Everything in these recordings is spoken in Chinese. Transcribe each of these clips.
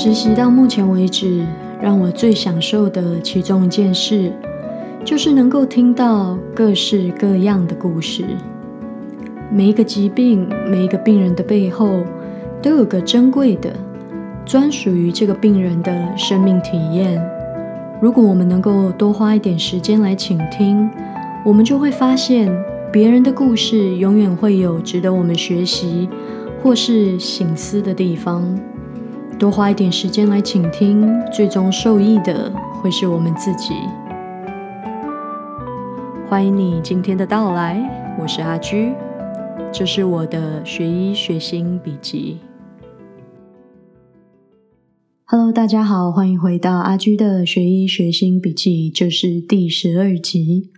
实习到目前为止，让我最享受的其中一件事，就是能够听到各式各样的故事。每一个疾病，每一个病人的背后，都有个珍贵的、专属于这个病人的生命体验。如果我们能够多花一点时间来倾听，我们就会发现，别人的故事永远会有值得我们学习或是醒思的地方。多花一点时间来倾听，最终受益的会是我们自己。欢迎你今天的到来，我是阿居，这是我的学医学心笔记。Hello，大家好，欢迎回到阿居的学医学心笔记，这是第十二集。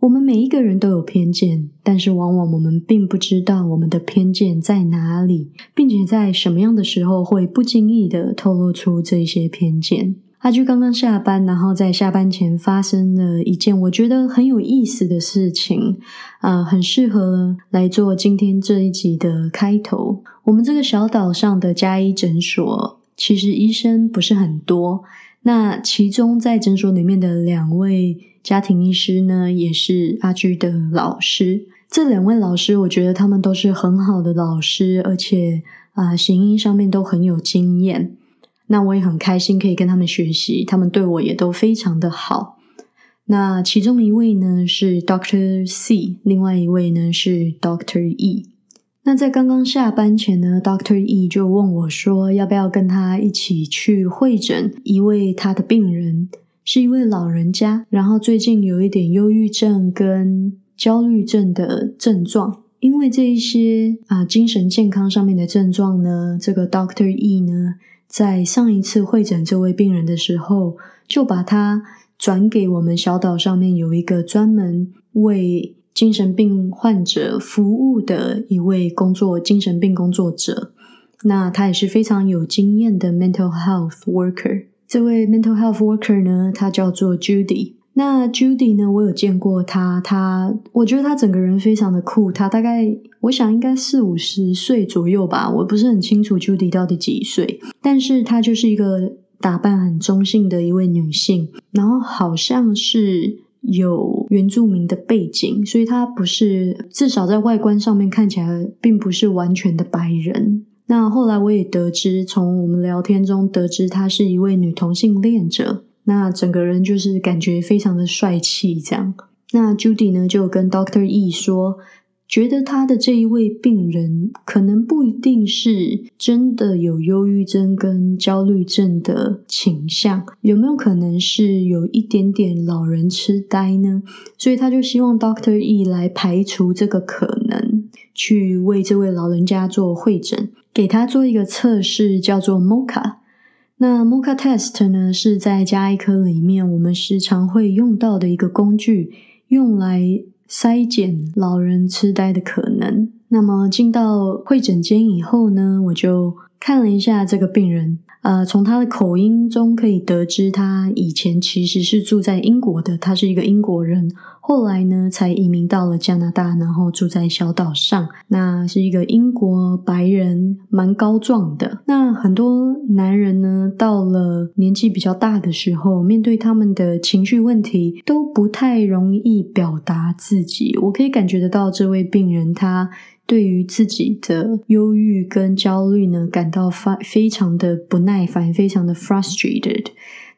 我们每一个人都有偏见，但是往往我们并不知道我们的偏见在哪里，并且在什么样的时候会不经意的透露出这些偏见。阿居刚刚下班，然后在下班前发生了一件我觉得很有意思的事情，啊，很适合来做今天这一集的开头。我们这个小岛上的加医诊所，其实医生不是很多，那其中在诊所里面的两位。家庭医师呢，也是阿居的老师。这两位老师，我觉得他们都是很好的老师，而且啊，行医上面都很有经验。那我也很开心可以跟他们学习，他们对我也都非常的好。那其中一位呢是 Doctor C，另外一位呢是 Doctor E。那在刚刚下班前呢，Doctor E 就问我说，要不要跟他一起去会诊一位他的病人。是一位老人家，然后最近有一点忧郁症跟焦虑症的症状。因为这一些啊精神健康上面的症状呢，这个 Doctor E 呢，在上一次会诊这位病人的时候，就把他转给我们小岛上面有一个专门为精神病患者服务的一位工作精神病工作者。那他也是非常有经验的 mental health worker。这位 mental health worker 呢，他叫做 Judy。那 Judy 呢，我有见过他，他我觉得他整个人非常的酷。他大概我想应该四五十岁左右吧，我不是很清楚 Judy 到底几岁，但是她就是一个打扮很中性的一位女性，然后好像是有原住民的背景，所以她不是至少在外观上面看起来并不是完全的白人。那后来我也得知，从我们聊天中得知，她是一位女同性恋者。那整个人就是感觉非常的帅气，这样。那 Judy 呢，就跟 Doctor E 说。觉得他的这一位病人可能不一定是真的有忧郁症跟焦虑症的倾向，有没有可能是有一点点老人痴呆呢？所以他就希望 Doctor E 来排除这个可能，去为这位老人家做会诊，给他做一个测试，叫做 Mocha。那 Mocha Test 呢，是在加医科里面我们时常会用到的一个工具，用来。筛检老人痴呆的可能。那么进到会诊间以后呢，我就看了一下这个病人。呃，从他的口音中可以得知，他以前其实是住在英国的，他是一个英国人。后来呢，才移民到了加拿大，然后住在小岛上。那是一个英国白人，蛮高壮的。那很多男人呢，到了年纪比较大的时候，面对他们的情绪问题，都不太容易表达自己。我可以感觉得到，这位病人他。对于自己的忧郁跟焦虑呢，感到发非常的不耐烦，非常的 frustrated。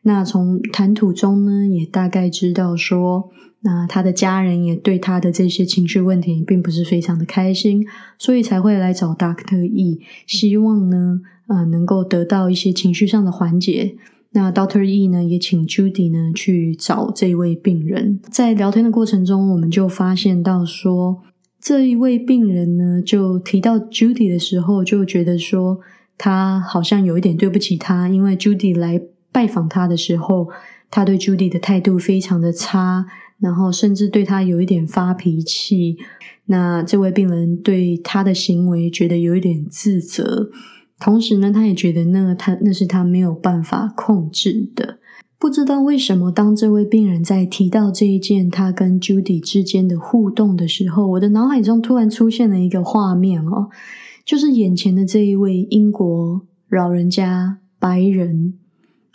那从谈吐中呢，也大概知道说，那他的家人也对他的这些情绪问题并不是非常的开心，所以才会来找 Doctor E，希望呢，呃，能够得到一些情绪上的缓解。那 Doctor E 呢，也请 Judy 呢去找这位病人。在聊天的过程中，我们就发现到说。这一位病人呢，就提到 Judy 的时候，就觉得说他好像有一点对不起他，因为 Judy 来拜访他的时候，他对 Judy 的态度非常的差，然后甚至对他有一点发脾气。那这位病人对他的行为觉得有一点自责，同时呢，他也觉得那他那是他没有办法控制的。不知道为什么，当这位病人在提到这一件他跟 Judy 之间的互动的时候，我的脑海中突然出现了一个画面哦，就是眼前的这一位英国老人家白人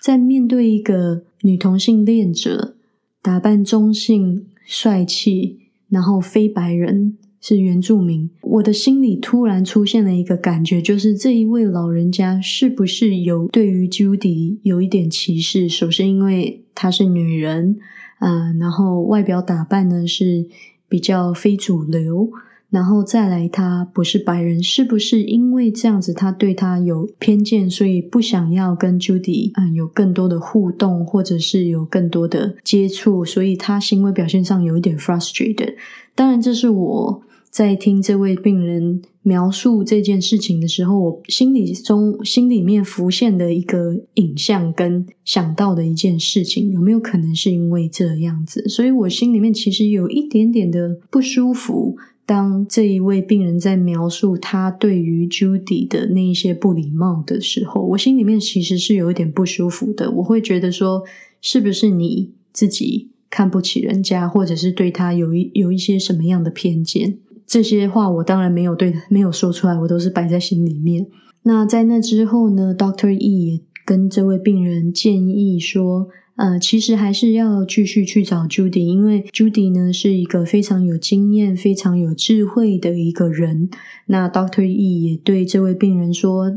在面对一个女同性恋者，打扮中性、帅气，然后非白人。是原住民，我的心里突然出现了一个感觉，就是这一位老人家是不是有对于 Judy 有一点歧视？首先，因为她是女人，嗯，然后外表打扮呢是比较非主流，然后再来她不是白人，是不是因为这样子他对她有偏见，所以不想要跟 Judy 嗯有更多的互动，或者是有更多的接触，所以他行为表现上有一点 frustrated。当然，这是我。在听这位病人描述这件事情的时候，我心里中心里面浮现的一个影像跟想到的一件事情，有没有可能是因为这样子？所以我心里面其实有一点点的不舒服。当这一位病人在描述他对于 Judy 的那一些不礼貌的时候，我心里面其实是有一点不舒服的。我会觉得说，是不是你自己看不起人家，或者是对他有一有一些什么样的偏见？这些话我当然没有对没有说出来，我都是摆在心里面。那在那之后呢，Doctor E 也跟这位病人建议说，呃，其实还是要继续去找 Judy，因为 Judy 呢是一个非常有经验、非常有智慧的一个人。那 Doctor E 也对这位病人说，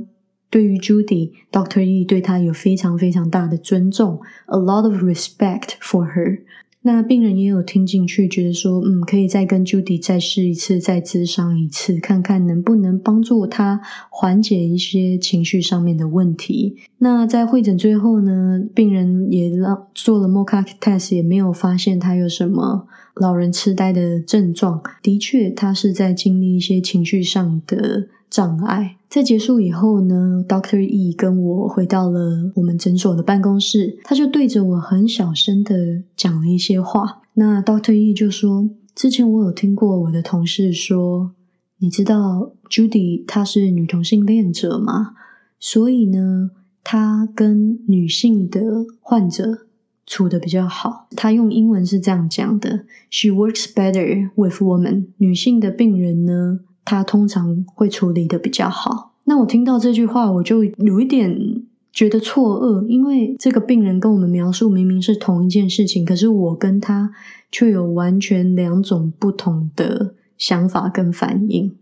对于 Judy，Doctor E 对他有非常非常大的尊重，a lot of respect for her。那病人也有听进去，觉得说，嗯，可以再跟 Judy 再试一次，再咨商一次，看看能不能帮助他缓解一些情绪上面的问题。那在会诊最后呢，病人也让做了 Moca test，也没有发现他有什么老人痴呆的症状。的确，他是在经历一些情绪上的。障碍在结束以后呢，Doctor E 跟我回到了我们诊所的办公室，他就对着我很小声的讲了一些话。那 Doctor E 就说：“之前我有听过我的同事说，你知道 Judy 她是女同性恋者吗？所以呢，她跟女性的患者处的比较好。他用英文是这样讲的：She works better with women。女性的病人呢？”他通常会处理的比较好。那我听到这句话，我就有一点觉得错愕，因为这个病人跟我们描述明明是同一件事情，可是我跟他却有完全两种不同的想法跟反应。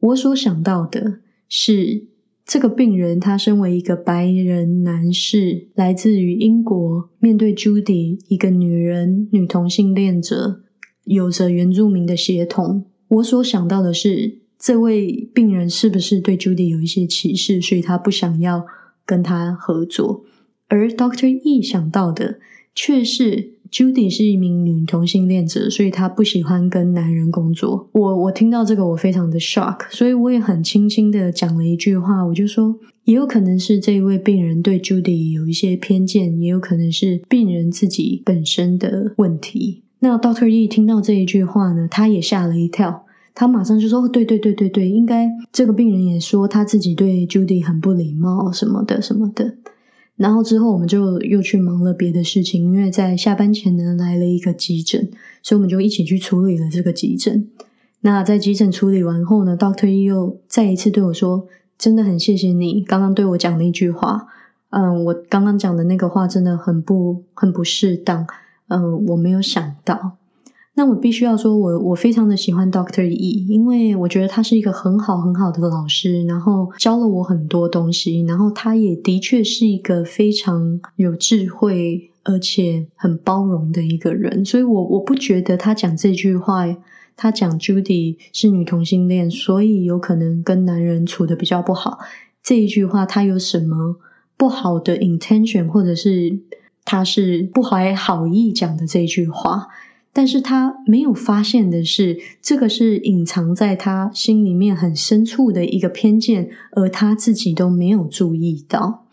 我所想到的是，这个病人他身为一个白人男士，来自于英国，面对 Judy 一个女人、女同性恋者，有着原住民的血统。我所想到的是，这位病人是不是对 Judy 有一些歧视，所以他不想要跟他合作？而 Doctor E 想到的却是 Judy 是一名女同性恋者，所以他不喜欢跟男人工作。我我听到这个，我非常的 shock，所以我也很轻轻的讲了一句话，我就说，也有可能是这一位病人对 Judy 有一些偏见，也有可能是病人自己本身的问题。那 Doctor E 听到这一句话呢，他也吓了一跳，他马上就说：“对对对对对，应该这个病人也说他自己对 Judy 很不礼貌什么的什么的。”然后之后我们就又去忙了别的事情，因为在下班前呢来了一个急诊，所以我们就一起去处理了这个急诊。那在急诊处理完后呢，Doctor 又再一次对我说：“真的很谢谢你刚刚对我讲那句话，嗯，我刚刚讲的那个话真的很不很不适当。”嗯，我没有想到。那我必须要说，我我非常的喜欢 Doctor E，因为我觉得他是一个很好很好的老师，然后教了我很多东西，然后他也的确是一个非常有智慧而且很包容的一个人。所以，我我不觉得他讲这句话，他讲 Judy 是女同性恋，所以有可能跟男人处的比较不好。这一句话，他有什么不好的 intention，或者是？他是不怀好意讲的这句话，但是他没有发现的是，这个是隐藏在他心里面很深处的一个偏见，而他自己都没有注意到。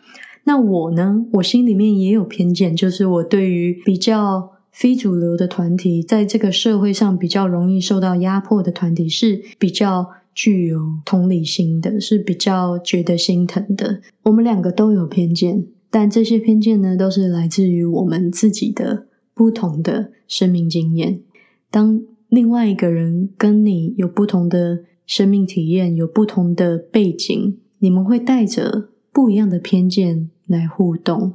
那我呢？我心里面也有偏见，就是我对于比较非主流的团体，在这个社会上比较容易受到压迫的团体，是比较具有同理心的，是比较觉得心疼的。我们两个都有偏见。但这些偏见呢，都是来自于我们自己的不同的生命经验。当另外一个人跟你有不同的生命体验，有不同的背景，你们会带着不一样的偏见来互动，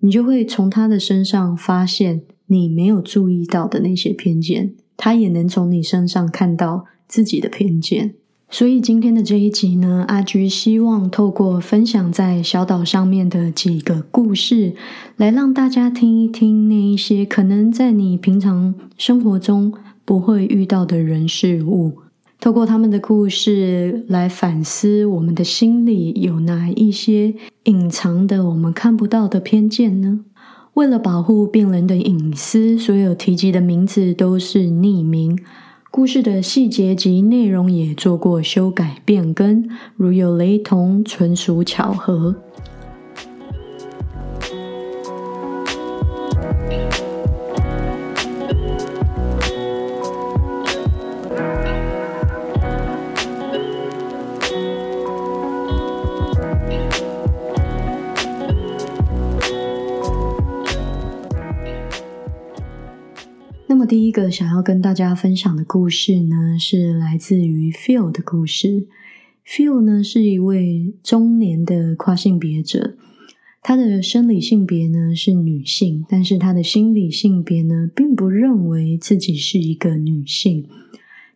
你就会从他的身上发现你没有注意到的那些偏见，他也能从你身上看到自己的偏见。所以今天的这一集呢，阿居希望透过分享在小岛上面的几个故事，来让大家听一听那一些可能在你平常生活中不会遇到的人事物。透过他们的故事来反思我们的心里有哪一些隐藏的我们看不到的偏见呢？为了保护病人的隐私，所有提及的名字都是匿名。故事的细节及内容也做过修改变更，如有雷同，纯属巧合。第一个想要跟大家分享的故事呢，是来自于 Phil 的故事。Phil 呢是一位中年的跨性别者，他的生理性别呢是女性，但是他的心理性别呢并不认为自己是一个女性。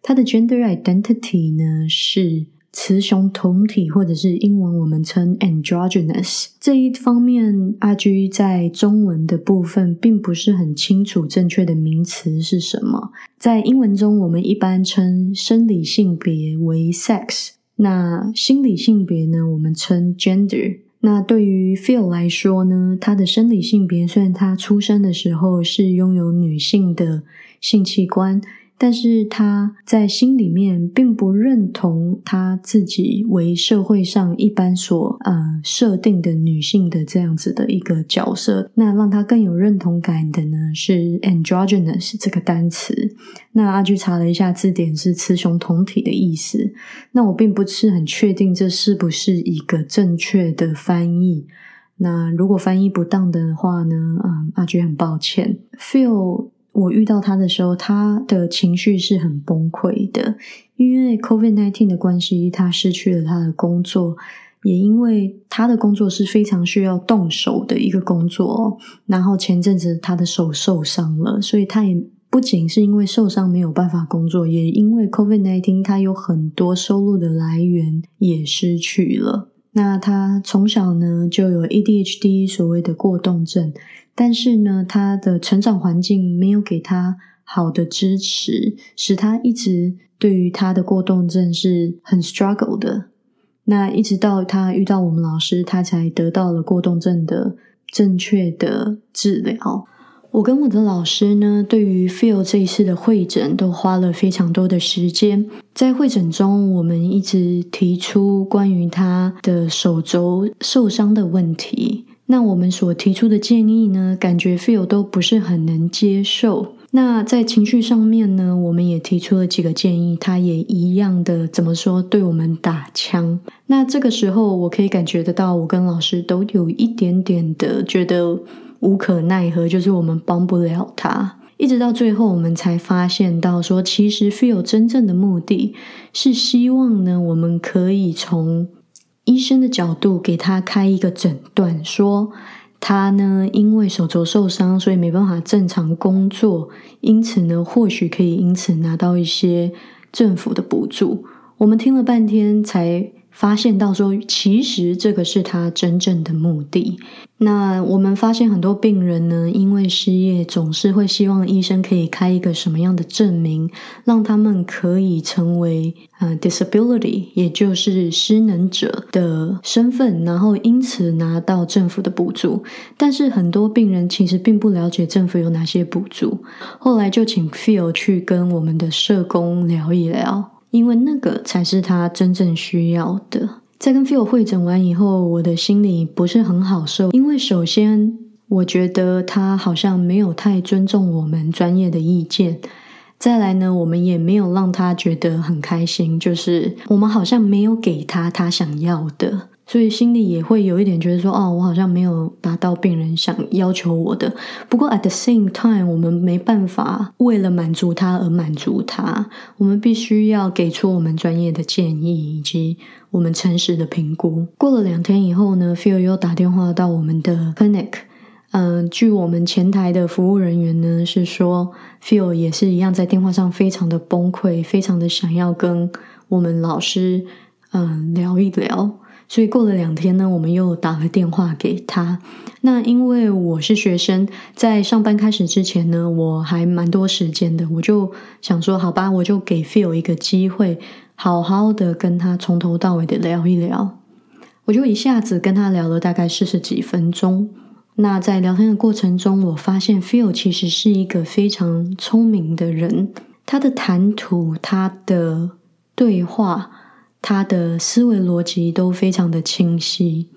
他的 gender identity 呢是。雌雄同体，或者是英文我们称 androgynous 这一方面，阿居在中文的部分并不是很清楚正确的名词是什么。在英文中，我们一般称生理性别为 sex，那心理性别呢，我们称 gender。那对于 Phil 来说呢，他的生理性别虽然他出生的时候是拥有女性的性器官。但是他在心里面并不认同他自己为社会上一般所呃设定的女性的这样子的一个角色。那让他更有认同感的呢是 androgynous 这个单词。那阿居查了一下字典，是雌雄同体的意思。那我并不是很确定这是不是一个正确的翻译。那如果翻译不当的话呢，嗯，阿居很抱歉。Feel。我遇到他的时候，他的情绪是很崩溃的，因为 COVID nineteen 的关系，他失去了他的工作，也因为他的工作是非常需要动手的一个工作，然后前阵子他的手受伤了，所以他也不仅是因为受伤没有办法工作，也因为 COVID nineteen 他有很多收入的来源也失去了。那他从小呢就有 ADHD，所谓的过动症。但是呢，他的成长环境没有给他好的支持，使他一直对于他的过动症是很 struggle 的。那一直到他遇到我们老师，他才得到了过动症的正确的治疗。我跟我的老师呢，对于 Phil 这一次的会诊都花了非常多的时间。在会诊中，我们一直提出关于他的手肘受伤的问题。那我们所提出的建议呢，感觉 feel 都不是很能接受。那在情绪上面呢，我们也提出了几个建议，他也一样的怎么说对我们打枪。那这个时候，我可以感觉得到，我跟老师都有一点点的觉得无可奈何，就是我们帮不了他。一直到最后，我们才发现到说，其实 feel 真正的目的是希望呢，我们可以从。医生的角度给他开一个诊断，说他呢因为手肘受伤，所以没办法正常工作，因此呢或许可以因此拿到一些政府的补助。我们听了半天才。发现到说，其实这个是他真正的目的。那我们发现很多病人呢，因为失业，总是会希望医生可以开一个什么样的证明，让他们可以成为呃 disability，也就是失能者的身份，然后因此拿到政府的补助。但是很多病人其实并不了解政府有哪些补助。后来就请 Phil 去跟我们的社工聊一聊。因为那个才是他真正需要的。在跟 Phil 会诊完以后，我的心里不是很好受，因为首先我觉得他好像没有太尊重我们专业的意见。再来呢，我们也没有让他觉得很开心，就是我们好像没有给他他想要的。所以心里也会有一点觉得说，哦，我好像没有达到病人想要求我的。不过 at the same time，我们没办法为了满足他而满足他，我们必须要给出我们专业的建议以及我们诚实的评估。过了两天以后呢，Phil 又打电话到我们的 clinic，嗯，据我们前台的服务人员呢是说，Phil 也是一样在电话上非常的崩溃，非常的想要跟我们老师嗯聊一聊。所以过了两天呢，我们又打了电话给他。那因为我是学生，在上班开始之前呢，我还蛮多时间的，我就想说，好吧，我就给 Phil 一个机会，好好的跟他从头到尾的聊一聊。我就一下子跟他聊了大概四十几分钟。那在聊天的过程中，我发现 Phil 其实是一个非常聪明的人，他的谈吐，他的对话。他的思维逻辑都非常的清晰。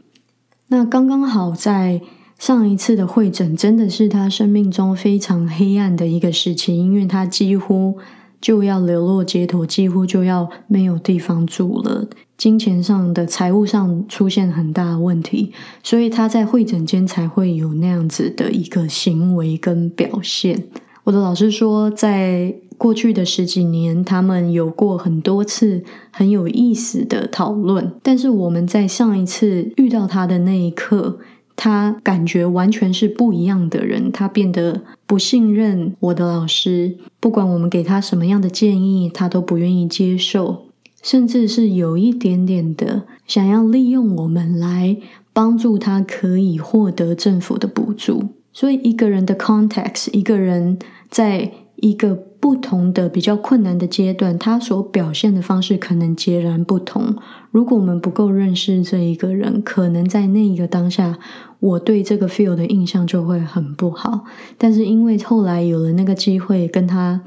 那刚刚好在上一次的会诊，真的是他生命中非常黑暗的一个时期，因为他几乎就要流落街头，几乎就要没有地方住了，金钱上的财务上出现很大的问题，所以他在会诊间才会有那样子的一个行为跟表现。我的老师说，在。过去的十几年，他们有过很多次很有意思的讨论，但是我们在上一次遇到他的那一刻，他感觉完全是不一样的人，他变得不信任我的老师，不管我们给他什么样的建议，他都不愿意接受，甚至是有一点点的想要利用我们来帮助他可以获得政府的补助。所以，一个人的 context，一个人在一个。不同的比较困难的阶段，他所表现的方式可能截然不同。如果我们不够认识这一个人，可能在那一个当下，我对这个 feel 的印象就会很不好。但是因为后来有了那个机会跟他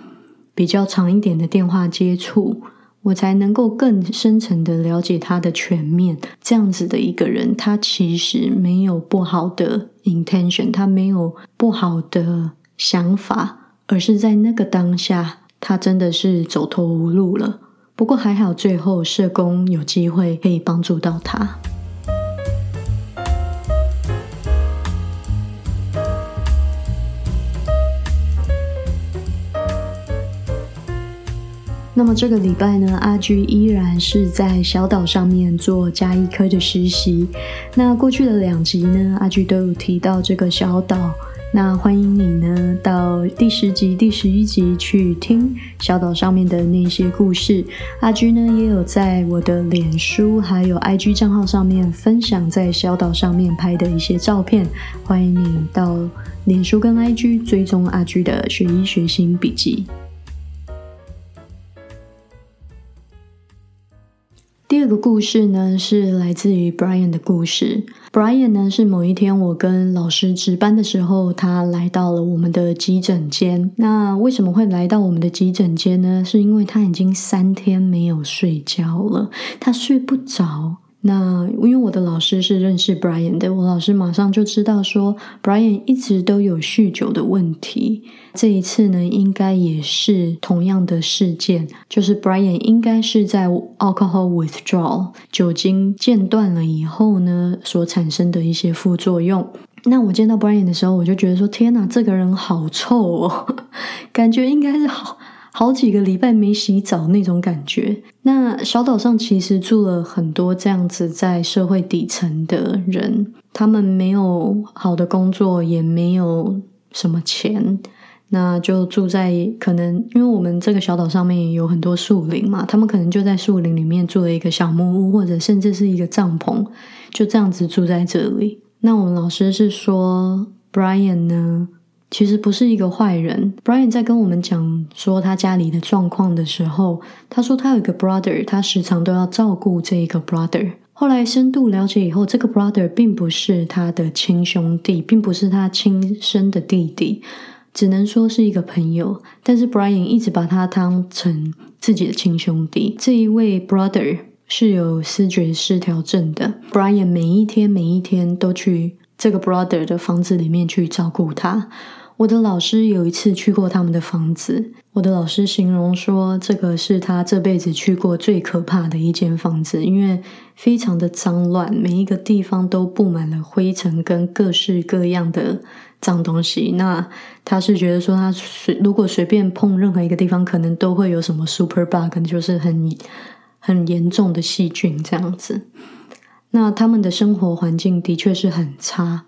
比较长一点的电话接触，我才能够更深层的了解他的全面。这样子的一个人，他其实没有不好的 intention，他没有不好的想法。而是在那个当下，他真的是走投无路了。不过还好，最后社工有机会可以帮助到他。那么这个礼拜呢，阿居依然是在小岛上面做加医科的实习。那过去的两集呢，阿居都有提到这个小岛。那欢迎你呢，到第十集、第十一集去听小岛上面的那些故事。阿居呢也有在我的脸书还有 IG 账号上面分享在小岛上面拍的一些照片。欢迎你到脸书跟 IG 追踪阿居的学医学新笔记。第二个故事呢，是来自于 Brian 的故事。Brian 呢，是某一天我跟老师值班的时候，他来到了我们的急诊间。那为什么会来到我们的急诊间呢？是因为他已经三天没有睡觉了，他睡不着。那因为我的老师是认识 Brian 的，我老师马上就知道说 Brian 一直都有酗酒的问题。这一次呢，应该也是同样的事件，就是 Brian 应该是在 alcohol withdrawal 酒精间断了以后呢，所产生的一些副作用。那我见到 Brian 的时候，我就觉得说：天哪，这个人好臭哦，感觉应该是好。好几个礼拜没洗澡那种感觉。那小岛上其实住了很多这样子在社会底层的人，他们没有好的工作，也没有什么钱，那就住在可能因为我们这个小岛上面有很多树林嘛，他们可能就在树林里面住了一个小木屋，或者甚至是一个帐篷，就这样子住在这里。那我们老师是说，Brian 呢？其实不是一个坏人。Brian 在跟我们讲说他家里的状况的时候，他说他有一个 brother，他时常都要照顾这一个 brother。后来深度了解以后，这个 brother 并不是他的亲兄弟，并不是他亲生的弟弟，只能说是一个朋友。但是 Brian 一直把他当成自己的亲兄弟。这一位 brother 是有思觉失调症的。Brian 每一天每一天都去这个 brother 的房子里面去照顾他。我的老师有一次去过他们的房子，我的老师形容说，这个是他这辈子去过最可怕的一间房子，因为非常的脏乱，每一个地方都布满了灰尘跟各式各样的脏东西。那他是觉得说，他随如果随便碰任何一个地方，可能都会有什么 super bug，就是很很严重的细菌这样子。那他们的生活环境的确是很差。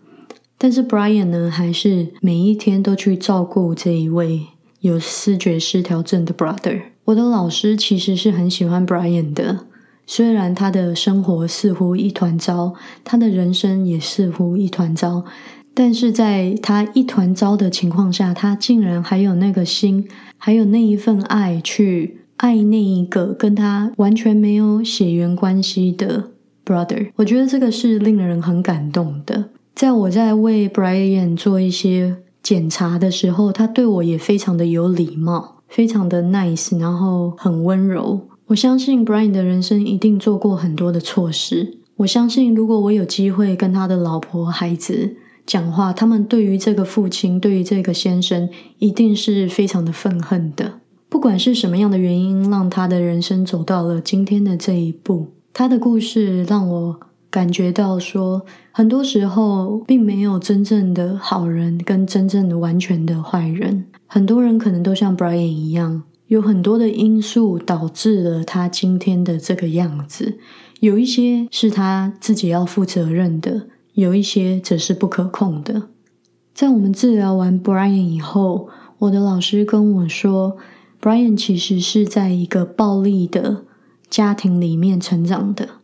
但是 Brian 呢，还是每一天都去照顾这一位有视觉失调症的 brother。我的老师其实是很喜欢 Brian 的，虽然他的生活似乎一团糟，他的人生也似乎一团糟，但是在他一团糟的情况下，他竟然还有那个心，还有那一份爱去爱那一个跟他完全没有血缘关系的 brother。我觉得这个是令人很感动的。在我在为 Brian 做一些检查的时候，他对我也非常的有礼貌，非常的 nice，然后很温柔。我相信 Brian 的人生一定做过很多的错事。我相信，如果我有机会跟他的老婆、孩子讲话，他们对于这个父亲，对于这个先生，一定是非常的愤恨的。不管是什么样的原因，让他的人生走到了今天的这一步，他的故事让我。感觉到说，很多时候并没有真正的好人跟真正的完全的坏人。很多人可能都像 Brian 一样，有很多的因素导致了他今天的这个样子。有一些是他自己要负责任的，有一些则是不可控的。在我们治疗完 Brian 以后，我的老师跟我说，Brian 其实是在一个暴力的家庭里面成长的。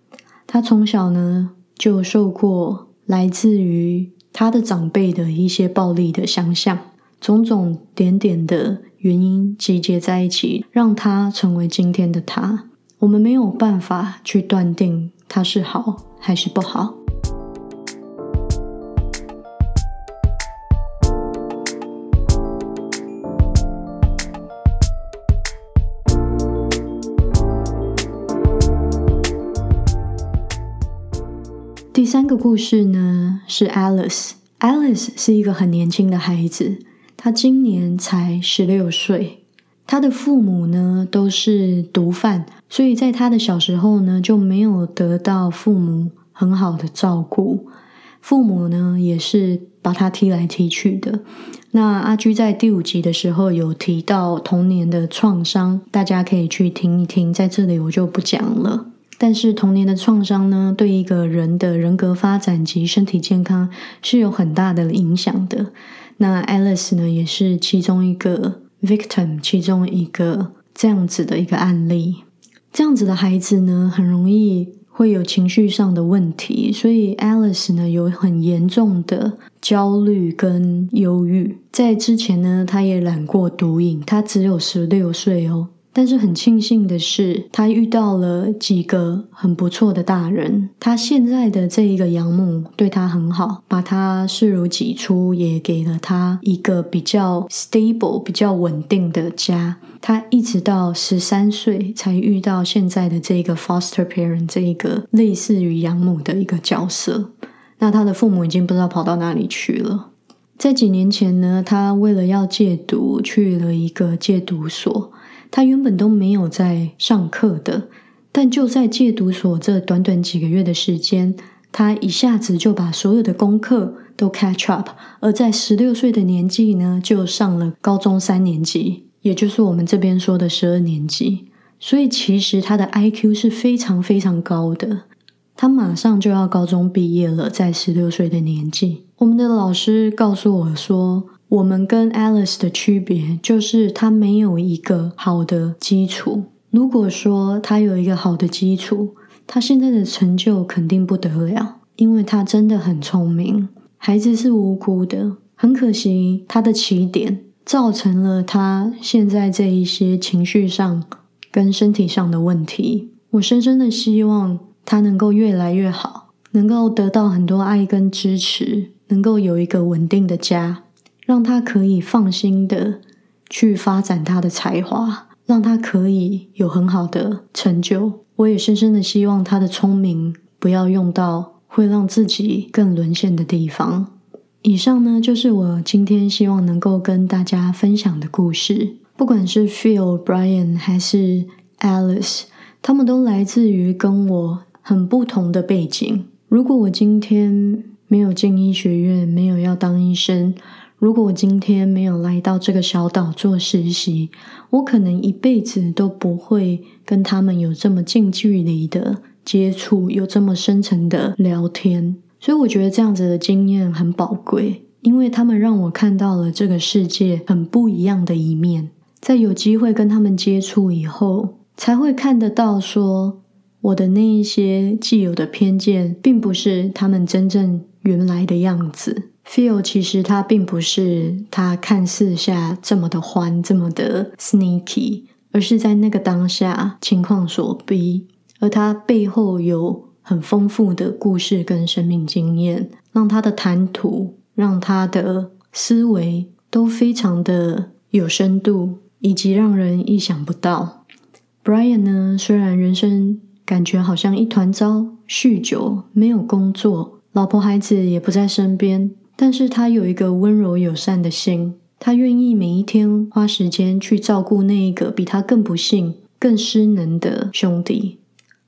他从小呢就受过来自于他的长辈的一些暴力的想象，种种点点的原因集结在一起，让他成为今天的他。我们没有办法去断定他是好还是不好。第三个故事呢是 Alice。Alice 是一个很年轻的孩子，她今年才十六岁。她的父母呢都是毒贩，所以在她的小时候呢就没有得到父母很好的照顾。父母呢也是把她踢来踢去的。那阿居在第五集的时候有提到童年的创伤，大家可以去听一听，在这里我就不讲了。但是童年的创伤呢，对一个人的人格发展及身体健康是有很大的影响的。那 Alice 呢，也是其中一个 victim，其中一个这样子的一个案例。这样子的孩子呢，很容易会有情绪上的问题，所以 Alice 呢有很严重的焦虑跟忧郁。在之前呢，他也染过毒瘾，他只有十六岁哦。但是很庆幸的是，他遇到了几个很不错的大人。他现在的这一个养母对他很好，把他视如己出，也给了他一个比较 stable、比较稳定的家。他一直到十三岁才遇到现在的这个 foster parent 这一个类似于养母的一个角色。那他的父母已经不知道跑到哪里去了。在几年前呢，他为了要戒毒，去了一个戒毒所。他原本都没有在上课的，但就在戒毒所这短短几个月的时间，他一下子就把所有的功课都 catch up，而在十六岁的年纪呢，就上了高中三年级，也就是我们这边说的十二年级。所以其实他的 IQ 是非常非常高的，他马上就要高中毕业了，在十六岁的年纪。我们的老师告诉我说。我们跟 Alice 的区别就是，他没有一个好的基础。如果说他有一个好的基础，他现在的成就肯定不得了，因为他真的很聪明。孩子是无辜的，很可惜他的起点造成了他现在这一些情绪上跟身体上的问题。我深深的希望他能够越来越好，能够得到很多爱跟支持，能够有一个稳定的家。让他可以放心的去发展他的才华，让他可以有很好的成就。我也深深的希望他的聪明不要用到会让自己更沦陷的地方，以上呢，就是我今天希望能够跟大家分享的故事。不管是 Phil、Brian 还是 Alice，他们都来自于跟我很不同的背景。如果我今天没有进医学院，没有要当医生，如果我今天没有来到这个小岛做实习，我可能一辈子都不会跟他们有这么近距离的接触，有这么深层的聊天。所以我觉得这样子的经验很宝贵，因为他们让我看到了这个世界很不一样的一面。在有机会跟他们接触以后，才会看得到说我的那一些既有的偏见，并不是他们真正原来的样子。Feel 其实他并不是他看似下这么的欢，这么的 sneaky，而是在那个当下情况所逼，而他背后有。很丰富的故事跟生命经验，让他的谈吐，让他的思维都非常的有深度，以及让人意想不到。Brian 呢，虽然人生感觉好像一团糟，酗酒，没有工作，老婆孩子也不在身边，但是他有一个温柔友善的心，他愿意每一天花时间去照顾那一个比他更不幸、更失能的兄弟。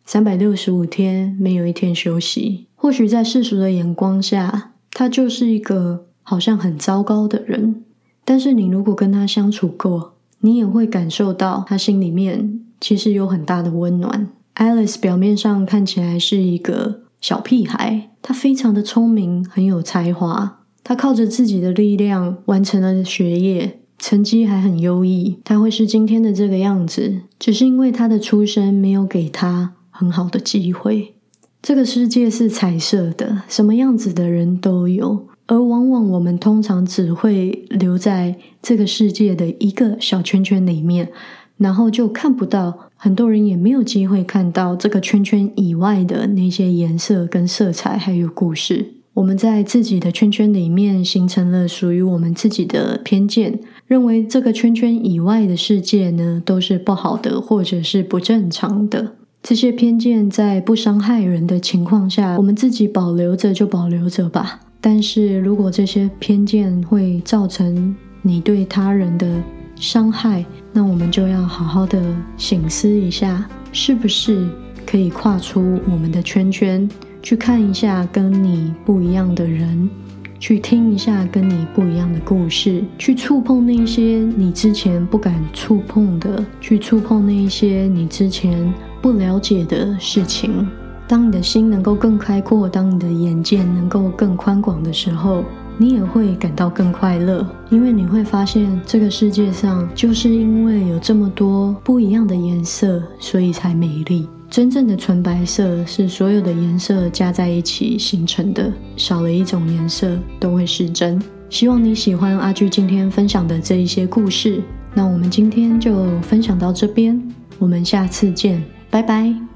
三百六十五天没有一天休息，或许在世俗的眼光下，他就是一个好像很糟糕的人。但是你如果跟他相处过，你也会感受到他心里面其实有很大的温暖。Alice 表面上看起来是一个小屁孩，他非常的聪明，很有才华。他靠着自己的力量完成了学业，成绩还很优异。他会是今天的这个样子，只是因为他的出身没有给他。很好的机会。这个世界是彩色的，什么样子的人都有，而往往我们通常只会留在这个世界的一个小圈圈里面，然后就看不到很多人也没有机会看到这个圈圈以外的那些颜色跟色彩，还有故事。我们在自己的圈圈里面形成了属于我们自己的偏见，认为这个圈圈以外的世界呢都是不好的，或者是不正常的。这些偏见在不伤害人的情况下，我们自己保留着就保留着吧。但是如果这些偏见会造成你对他人的伤害，那我们就要好好的醒思一下，是不是可以跨出我们的圈圈，去看一下跟你不一样的人，去听一下跟你不一样的故事，去触碰那些你之前不敢触碰的，去触碰那一些你之前。不了解的事情，当你的心能够更开阔，当你的眼界能够更宽广的时候，你也会感到更快乐，因为你会发现这个世界上就是因为有这么多不一样的颜色，所以才美丽。真正的纯白色是所有的颜色加在一起形成的，少了一种颜色都会失真。希望你喜欢阿巨今天分享的这一些故事，那我们今天就分享到这边，我们下次见。拜拜。